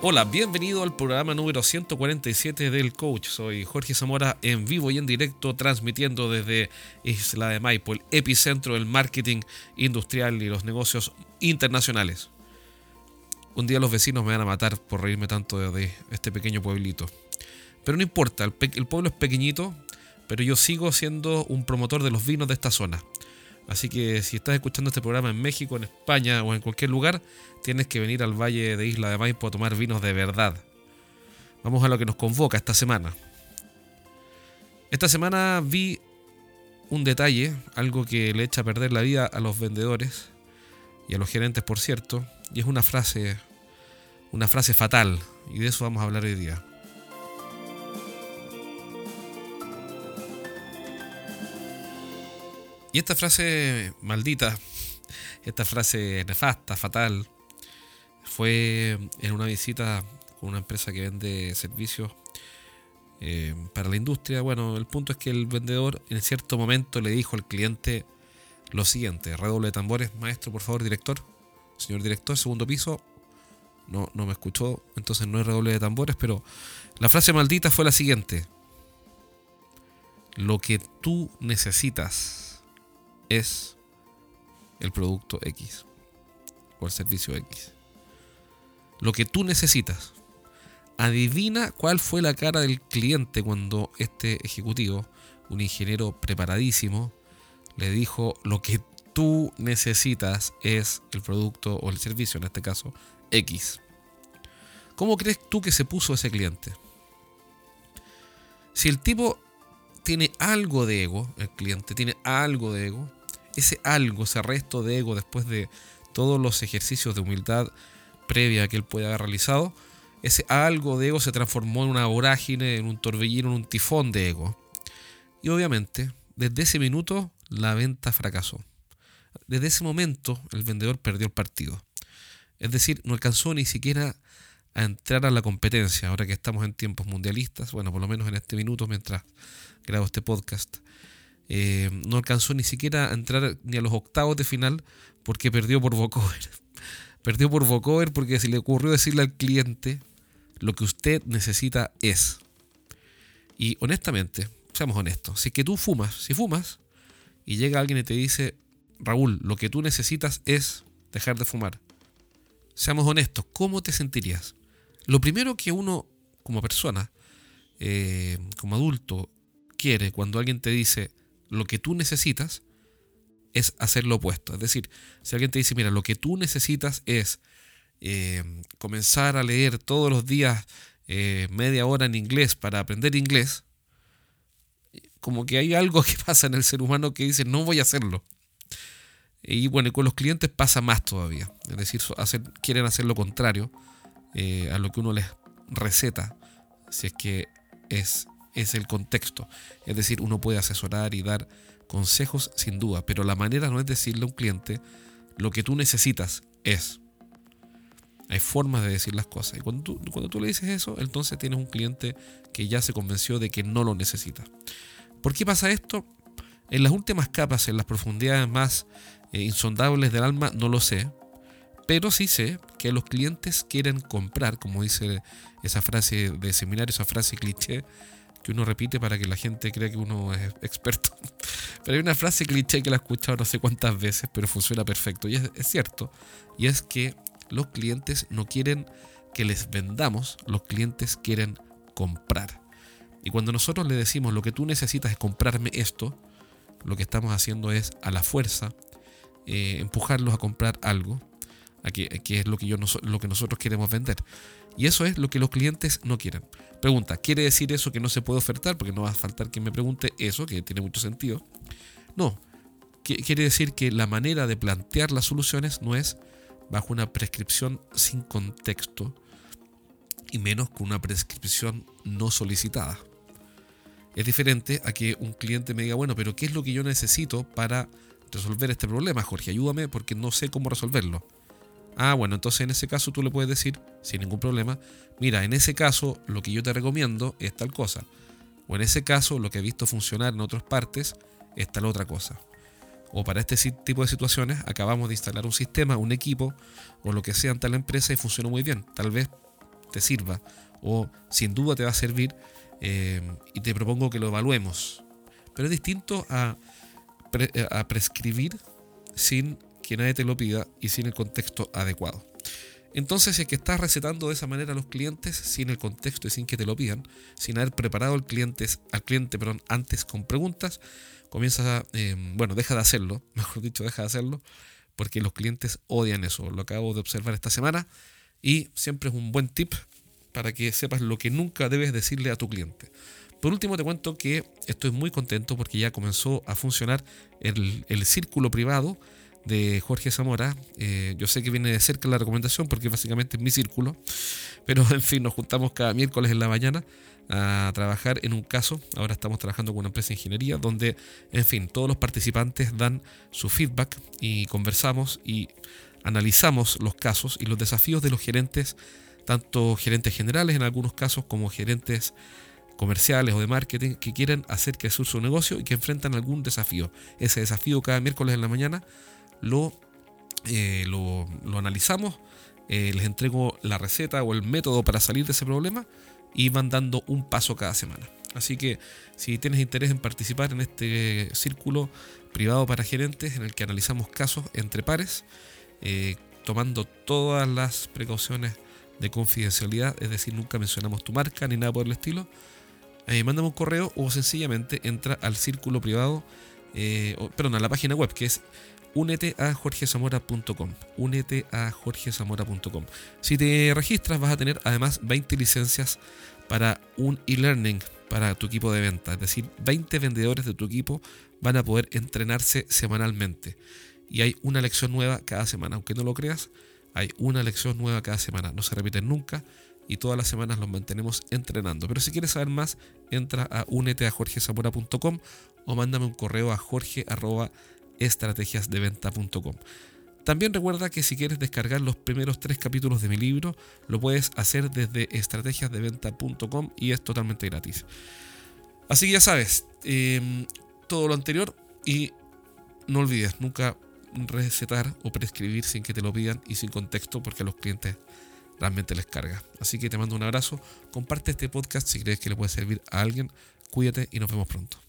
Hola, bienvenido al programa número 147 del Coach. Soy Jorge Zamora en vivo y en directo transmitiendo desde Isla de Maipo, el epicentro del marketing industrial y los negocios internacionales. Un día los vecinos me van a matar por reírme tanto de, este pequeño pueblito. Pero no importa, el, el pueblo es pequeñito, pero yo sigo siendo un promotor de los vinos de esta zona. Así que si estás escuchando este programa en México, en España o en cualquier lugar, tienes que venir al Valle de Isla de Maipo a tomar vinos de verdad. Vamos a lo que nos convoca esta semana. Esta semana vi un detalle, algo que le echa a perder la vida a los vendedores y a los gerentes, por cierto, y es una frase, una frase fatal, y de eso vamos a hablar hoy día. Y esta frase maldita, esta frase nefasta, fatal, fue en una visita con una empresa que vende servicios eh, para la industria. Bueno, el punto es que el vendedor en cierto momento le dijo al cliente lo siguiente, redoble de tambores, maestro, por favor, director, señor director, segundo piso. No, no me escuchó, entonces no es redoble de tambores, pero la frase maldita fue la siguiente. Lo que tú necesitas es el producto X o el servicio X. Lo que tú necesitas. Adivina cuál fue la cara del cliente cuando este ejecutivo, un ingeniero preparadísimo, le dijo lo que tú necesitas es el producto o el servicio, en este caso X. ¿Cómo crees tú que se puso ese cliente? Si el tipo tiene algo de ego, el cliente tiene algo de ego, ese algo, ese resto de ego después de todos los ejercicios de humildad previa que él puede haber realizado, ese algo de ego se transformó en una vorágine, en un torbellino, en un tifón de ego. Y obviamente, desde ese minuto, la venta fracasó. Desde ese momento, el vendedor perdió el partido. Es decir, no alcanzó ni siquiera a entrar a la competencia, ahora que estamos en tiempos mundialistas, bueno, por lo menos en este minuto mientras grabo este podcast. Eh, no alcanzó ni siquiera a entrar ni a los octavos de final porque perdió por vocover. perdió por vocover porque se le ocurrió decirle al cliente lo que usted necesita es. Y honestamente, seamos honestos, si que tú fumas, si fumas y llega alguien y te dice, Raúl, lo que tú necesitas es dejar de fumar. Seamos honestos, ¿cómo te sentirías? Lo primero que uno, como persona, eh, como adulto, quiere cuando alguien te dice, lo que tú necesitas es hacer lo opuesto. Es decir, si alguien te dice, mira, lo que tú necesitas es eh, comenzar a leer todos los días eh, media hora en inglés para aprender inglés, como que hay algo que pasa en el ser humano que dice, no voy a hacerlo. Y bueno, con los clientes pasa más todavía. Es decir, quieren hacer lo contrario eh, a lo que uno les receta, si es que es es el contexto. Es decir, uno puede asesorar y dar consejos sin duda, pero la manera no es decirle a un cliente lo que tú necesitas es. Hay formas de decir las cosas. Y cuando tú, cuando tú le dices eso, entonces tienes un cliente que ya se convenció de que no lo necesita. ¿Por qué pasa esto? En las últimas capas, en las profundidades más eh, insondables del alma, no lo sé. Pero sí sé que los clientes quieren comprar, como dice esa frase de seminario, esa frase cliché, que uno repite para que la gente crea que uno es experto. Pero hay una frase cliché que la he escuchado no sé cuántas veces, pero funciona perfecto. Y es, cierto. Y es que los clientes no quieren que les vendamos, los clientes quieren comprar. Y cuando nosotros le decimos lo que tú necesitas es comprarme esto, lo que estamos haciendo es a la fuerza eh, empujarlos a comprar algo, a que, es lo que, yo, lo que nosotros queremos vender. Y eso es lo que los clientes no quieren. Pregunta, ¿quiere decir eso que no se puede ofertar? Porque no va a faltar que me pregunte eso, que tiene mucho sentido. No, quiere decir que la manera de plantear las soluciones no es bajo una prescripción sin contexto y menos con una prescripción no solicitada. Es diferente a que un cliente me diga, bueno, pero ¿qué es lo que yo necesito para resolver este problema, Jorge? Ayúdame porque no sé cómo resolverlo. Ah, bueno, entonces en ese caso tú le puedes decir, sin ningún problema, mira, en ese caso lo que yo te recomiendo es tal cosa. O en ese caso lo que he visto funcionar en otras partes es tal otra cosa. O para este tipo de situaciones acabamos de instalar un sistema, un equipo o lo que sea en tal empresa y funcionó muy bien. Tal vez te sirva o sin duda te va a servir eh, y te propongo que lo evaluemos. Pero es distinto a, a prescribir sin que nadie te lo pida y sin el contexto adecuado. Entonces, si es que estás recetando de esa manera a los clientes sin el contexto y sin que te lo pidan, sin haber preparado al cliente, al cliente antes con preguntas, comienzas a, eh, bueno, deja de hacerlo, mejor dicho, deja de hacerlo, porque los clientes odian eso. Lo acabo de observar esta semana y siempre es un buen tip para que sepas lo que nunca debes decirle a tu cliente. Por último, te cuento que estoy muy contento porque ya comenzó a funcionar el, el círculo privado de Jorge Zamora. Eh, yo sé que viene de cerca la recomendación porque básicamente es mi círculo, pero en fin, nos juntamos cada miércoles en la mañana a trabajar en un caso. Ahora estamos trabajando con una empresa de ingeniería donde, en fin, todos los participantes dan su feedback y conversamos y analizamos los casos y los desafíos de los gerentes, tanto gerentes generales en algunos casos como gerentes comerciales o de marketing que quieren hacer que crecer su negocio y que enfrentan algún desafío. Ese desafío cada miércoles en la mañana lo, eh, lo, analizamos, eh, les entrego la receta o el método para salir de ese problema y van dando un paso cada semana. Así que si tienes interés en participar en este círculo privado para gerentes en el que analizamos casos entre pares, eh, tomando todas las precauciones de confidencialidad, es decir, nunca mencionamos tu marca ni nada por el estilo, eh, mándame un correo o sencillamente entra al círculo privado, perdón, a la página web que es únete a jorgezamora.com. Únete a jorgezamora.com. Si te registras vas a tener además 20 licencias para un e-learning para tu equipo de venta. Es decir, 20 vendedores de tu equipo van a poder entrenarse semanalmente. Y hay una lección nueva cada semana. Aunque no lo creas, hay una lección nueva cada semana. No se repiten nunca y todas las semanas los mantenemos entrenando. Pero si quieres saber más, entra a únete a jorgezamora.com o mándame un correo a jorge estrategiasdeventa.com. También recuerda que si quieres descargar los primeros tres capítulos de mi libro, lo puedes hacer desde estrategiasdeventa.com y es totalmente gratis. Así que ya sabes, em, todo lo anterior y no olvides nunca recetar o prescribir sin que te lo pidan y sin contexto porque a los clientes realmente les carga. Así que te mando un abrazo, comparte este podcast si crees que le puede servir a alguien, cuídate y nos vemos pronto.